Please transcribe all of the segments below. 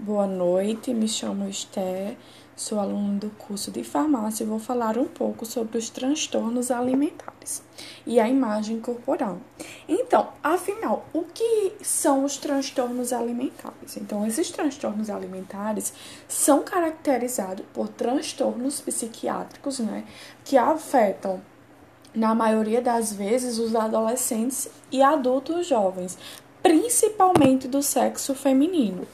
Boa noite, me chamo Esther, sou aluna do curso de farmácia e vou falar um pouco sobre os transtornos alimentares e a imagem corporal. Então, afinal, o que são os transtornos alimentares? Então, esses transtornos alimentares são caracterizados por transtornos psiquiátricos, né, que afetam na maioria das vezes os adolescentes e adultos jovens, principalmente do sexo feminino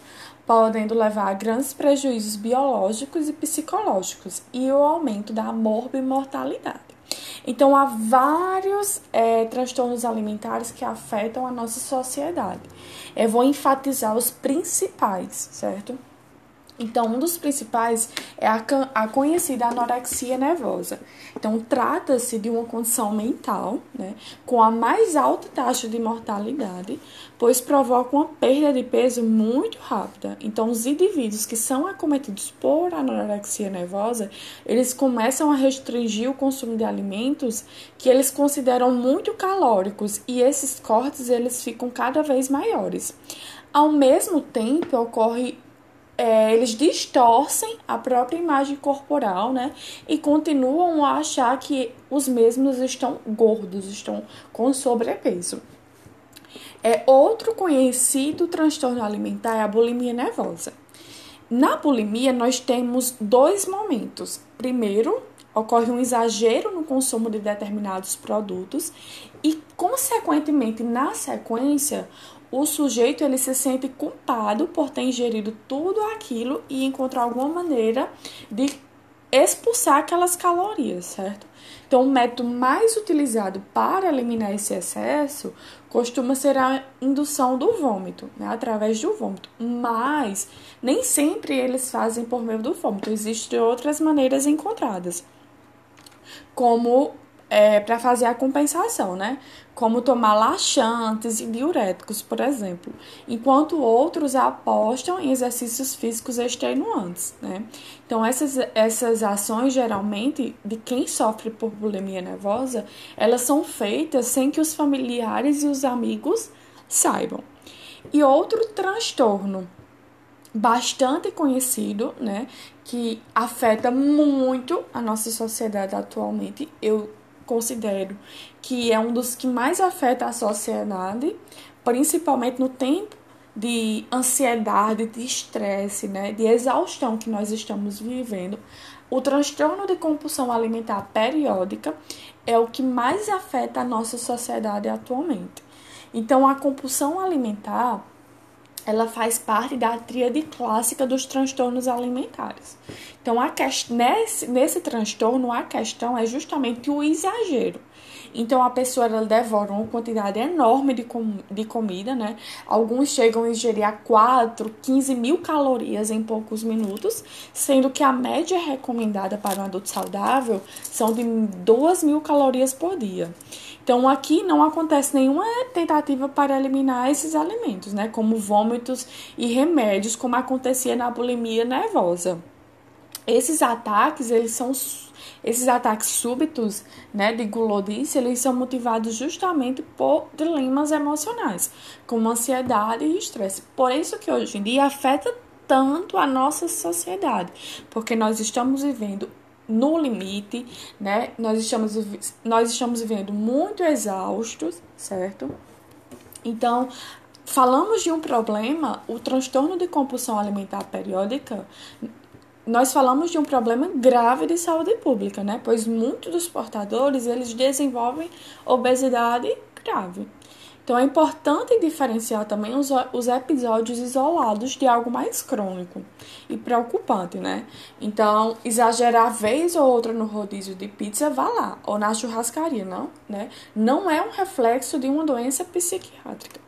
podendo levar a grandes prejuízos biológicos e psicológicos e o aumento da morbimortalidade. Então, há vários é, transtornos alimentares que afetam a nossa sociedade. Eu vou enfatizar os principais, certo? Então, um dos principais é a, a conhecida anorexia nervosa. Então, trata-se de uma condição mental, né, com a mais alta taxa de mortalidade, pois provoca uma perda de peso muito rápida. Então, os indivíduos que são acometidos por anorexia nervosa, eles começam a restringir o consumo de alimentos que eles consideram muito calóricos e esses cortes eles ficam cada vez maiores. Ao mesmo tempo, ocorre é, eles distorcem a própria imagem corporal, né? E continuam a achar que os mesmos estão gordos, estão com sobrepeso. É, outro conhecido transtorno alimentar é a bulimia nervosa. Na bulimia, nós temos dois momentos. Primeiro, ocorre um exagero no consumo de determinados produtos e, consequentemente, na sequência, o sujeito ele se sente culpado por ter ingerido tudo aquilo e encontrar alguma maneira de expulsar aquelas calorias, certo? Então, o método mais utilizado para eliminar esse excesso costuma ser a indução do vômito, né, através do vômito. Mas nem sempre eles fazem por meio do vômito, existem outras maneiras encontradas, como é, para fazer a compensação, né? Como tomar laxantes e diuréticos, por exemplo, enquanto outros apostam em exercícios físicos extenuantes, né? Então, essas, essas ações, geralmente, de quem sofre por bulimia nervosa, elas são feitas sem que os familiares e os amigos saibam. E outro transtorno bastante conhecido, né, que afeta muito a nossa sociedade atualmente. Eu considero que é um dos que mais afeta a sociedade, principalmente no tempo de ansiedade, de estresse, né, de exaustão que nós estamos vivendo. O transtorno de compulsão alimentar periódica é o que mais afeta a nossa sociedade atualmente. Então, a compulsão alimentar ela faz parte da tríade clássica dos transtornos alimentares. Então, a nesse, nesse transtorno, a questão é justamente o exagero. Então, a pessoa ela devora uma quantidade enorme de, com, de comida, né? Alguns chegam a ingerir a 4, 15 mil calorias em poucos minutos, sendo que a média recomendada para um adulto saudável são de 2 mil calorias por dia. Então, aqui não acontece nenhuma tentativa para eliminar esses alimentos, né? Como vômitos e remédios, como acontecia na bulimia nervosa. Esses ataques, eles são esses ataques súbitos, né, de gulodice, eles são motivados justamente por dilemas emocionais, como ansiedade e estresse. Por isso que hoje em dia afeta tanto a nossa sociedade, porque nós estamos vivendo no limite, né? Nós estamos, nós estamos vivendo muito exaustos, certo? Então, falamos de um problema, o transtorno de compulsão alimentar periódica, nós falamos de um problema grave de saúde pública, né? Pois muitos dos portadores, eles desenvolvem obesidade grave. Então é importante diferenciar também os, os episódios isolados de algo mais crônico e preocupante, né? Então, exagerar vez ou outra no rodízio de pizza, vá lá, ou na churrascaria, não, né? Não é um reflexo de uma doença psiquiátrica.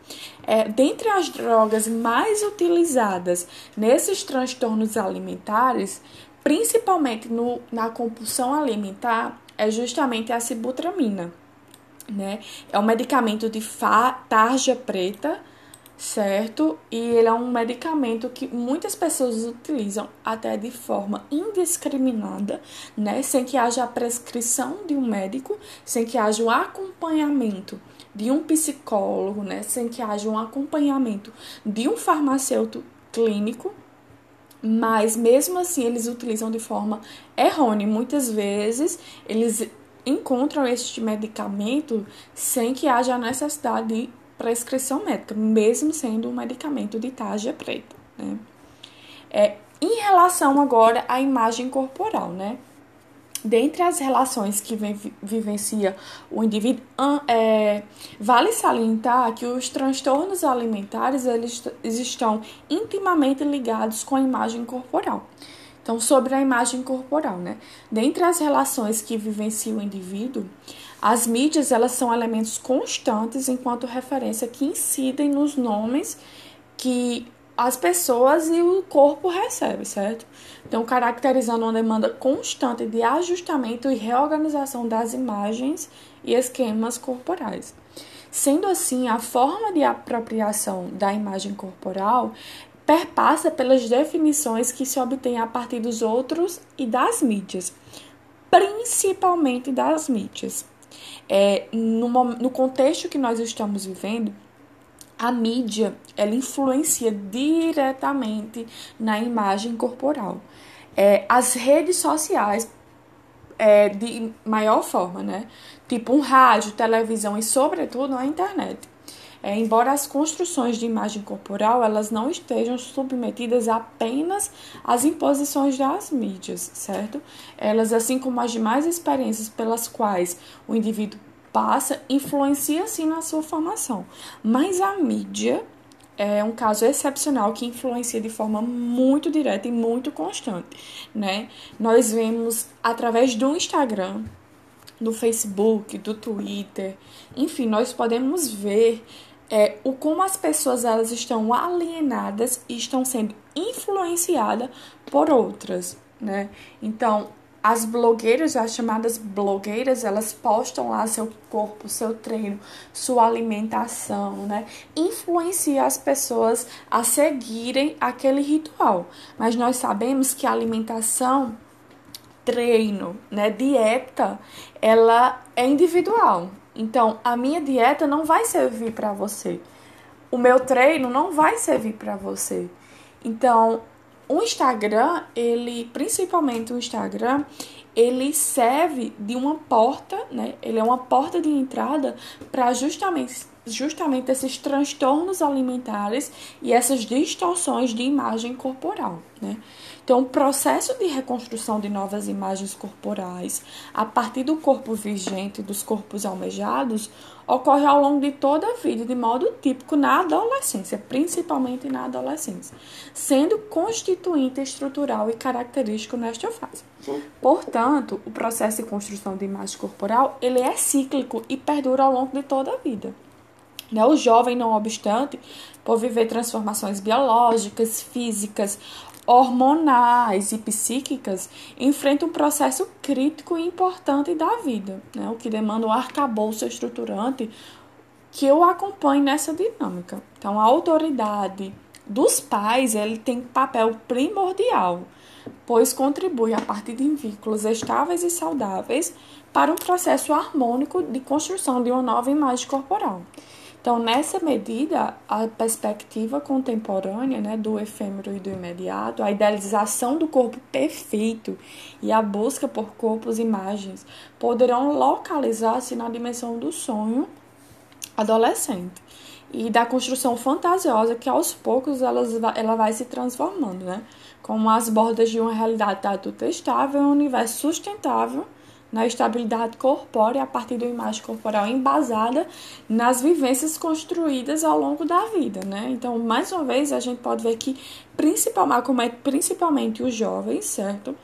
É, dentre as drogas mais utilizadas nesses transtornos alimentares, principalmente no, na compulsão alimentar, é justamente a sibutramina né? É um medicamento de tarja preta, certo? E ele é um medicamento que muitas pessoas utilizam até de forma indiscriminada, né? Sem que haja a prescrição de um médico, sem que haja o acompanhamento de um psicólogo, né? Sem que haja um acompanhamento de um farmacêutico clínico, mas mesmo assim eles utilizam de forma errônea. Muitas vezes eles encontram este medicamento sem que haja necessidade de prescrição médica, mesmo sendo um medicamento de tarja preta. Né? É, em relação agora à imagem corporal, né? Dentre as relações que vivencia o indivíduo, é, vale salientar que os transtornos alimentares eles estão intimamente ligados com a imagem corporal. Então, sobre a imagem corporal, né? Dentre as relações que vivencia o indivíduo, as mídias elas são elementos constantes enquanto referência que incidem nos nomes que as pessoas e o corpo recebem, certo? Então, caracterizando uma demanda constante de ajustamento e reorganização das imagens e esquemas corporais. Sendo assim, a forma de apropriação da imagem corporal perpassa pelas definições que se obtém a partir dos outros e das mídias, principalmente das mídias. É, no, no contexto que nós estamos vivendo, a mídia ela influencia diretamente na imagem corporal. É, as redes sociais, é, de maior forma, né? Tipo um rádio, televisão e, sobretudo, a internet. É, embora as construções de imagem corporal elas não estejam submetidas apenas às imposições das mídias, certo? Elas, assim como as demais experiências pelas quais o indivíduo passa, influencia sim na sua formação. Mas a mídia é um caso excepcional que influencia de forma muito direta e muito constante, né? Nós vemos através do Instagram, do Facebook, do Twitter, enfim, nós podemos ver é, o como as pessoas elas estão alienadas e estão sendo influenciadas por outras, né? Então, as blogueiras, as chamadas blogueiras, elas postam lá seu corpo, seu treino, sua alimentação, né? Influencia as pessoas a seguirem aquele ritual. Mas nós sabemos que a alimentação, treino, né, dieta, ela é individual. Então, a minha dieta não vai servir para você. O meu treino não vai servir para você. Então, o Instagram, ele, principalmente o Instagram, ele serve de uma porta, né? Ele é uma porta de entrada para justamente justamente esses transtornos alimentares e essas distorções de imagem corporal, né? Então, o processo de reconstrução de novas imagens corporais a partir do corpo vigente, dos corpos almejados, ocorre ao longo de toda a vida, de modo típico na adolescência, principalmente na adolescência, sendo constituinte estrutural e característico nesta fase. Portanto, o processo de construção de imagem corporal, ele é cíclico e perdura ao longo de toda a vida. Né? O jovem, não obstante, por viver transformações biológicas, físicas, hormonais e psíquicas, enfrenta um processo crítico e importante da vida, né? o que demanda um arcabouço estruturante que eu acompanhe nessa dinâmica. Então, a autoridade dos pais ele tem papel primordial, pois contribui a partir de vínculos estáveis e saudáveis para um processo harmônico de construção de uma nova imagem corporal. Então, nessa medida, a perspectiva contemporânea né, do efêmero e do imediato, a idealização do corpo perfeito e a busca por corpos e imagens poderão localizar-se na dimensão do sonho adolescente e da construção fantasiosa que aos poucos ela, ela vai se transformando, né? Como as bordas de uma realidade adulta estável, um universo sustentável na estabilidade corpórea a partir da imagem corporal embasada nas vivências construídas ao longo da vida, né? Então, mais uma vez, a gente pode ver que principalmente, principalmente os jovens, certo?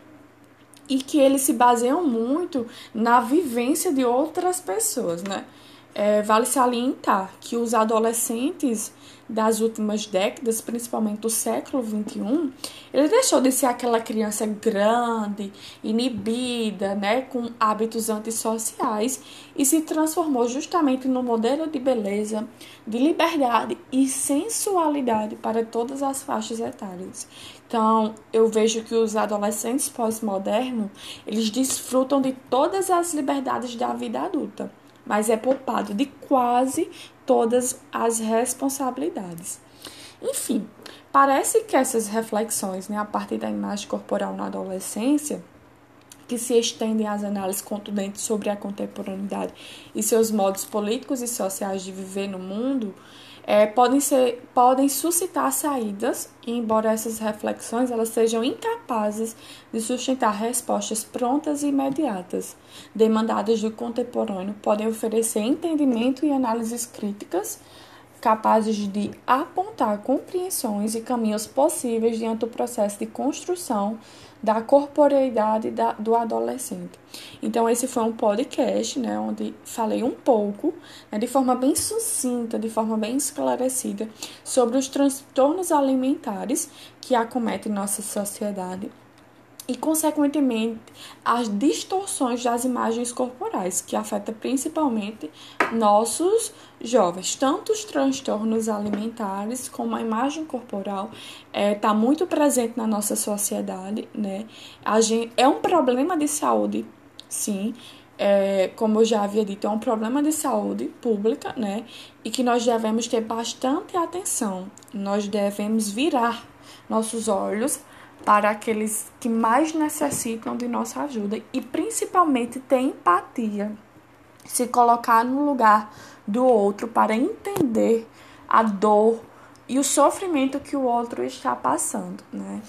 E que eles se baseiam muito na vivência de outras pessoas, né? É, vale salientar que os adolescentes das últimas décadas, principalmente do século XXI, ele deixou de ser aquela criança grande, inibida, né, com hábitos antissociais e se transformou justamente no modelo de beleza, de liberdade e sensualidade para todas as faixas etárias. Então, eu vejo que os adolescentes pós-modernos, eles desfrutam de todas as liberdades da vida adulta mas é poupado de quase todas as responsabilidades. Enfim, parece que essas reflexões, né, a partir da imagem corporal na adolescência, que se estendem às análises contundentes sobre a contemporaneidade e seus modos políticos e sociais de viver no mundo, é, podem, ser, podem suscitar saídas, embora essas reflexões elas sejam incapazes de sustentar respostas prontas e imediatas, demandadas do contemporâneo, podem oferecer entendimento e análises críticas capazes de apontar compreensões e caminhos possíveis diante do processo de construção da corporeidade da, do adolescente. Então, esse foi um podcast, né, onde falei um pouco, né, de forma bem sucinta, de forma bem esclarecida, sobre os transtornos alimentares que acometem nossa sociedade e, consequentemente, as distorções das imagens corporais, que afeta principalmente nossos jovens. Tanto os transtornos alimentares como a imagem corporal está é, tá muito presente na nossa sociedade, né? A gente, é um problema de saúde, sim, é, como eu já havia dito, é um problema de saúde pública, né? E que nós devemos ter bastante atenção. Nós devemos virar nossos olhos para aqueles que mais necessitam de nossa ajuda e principalmente ter empatia, se colocar no lugar do outro para entender a dor e o sofrimento que o outro está passando, né?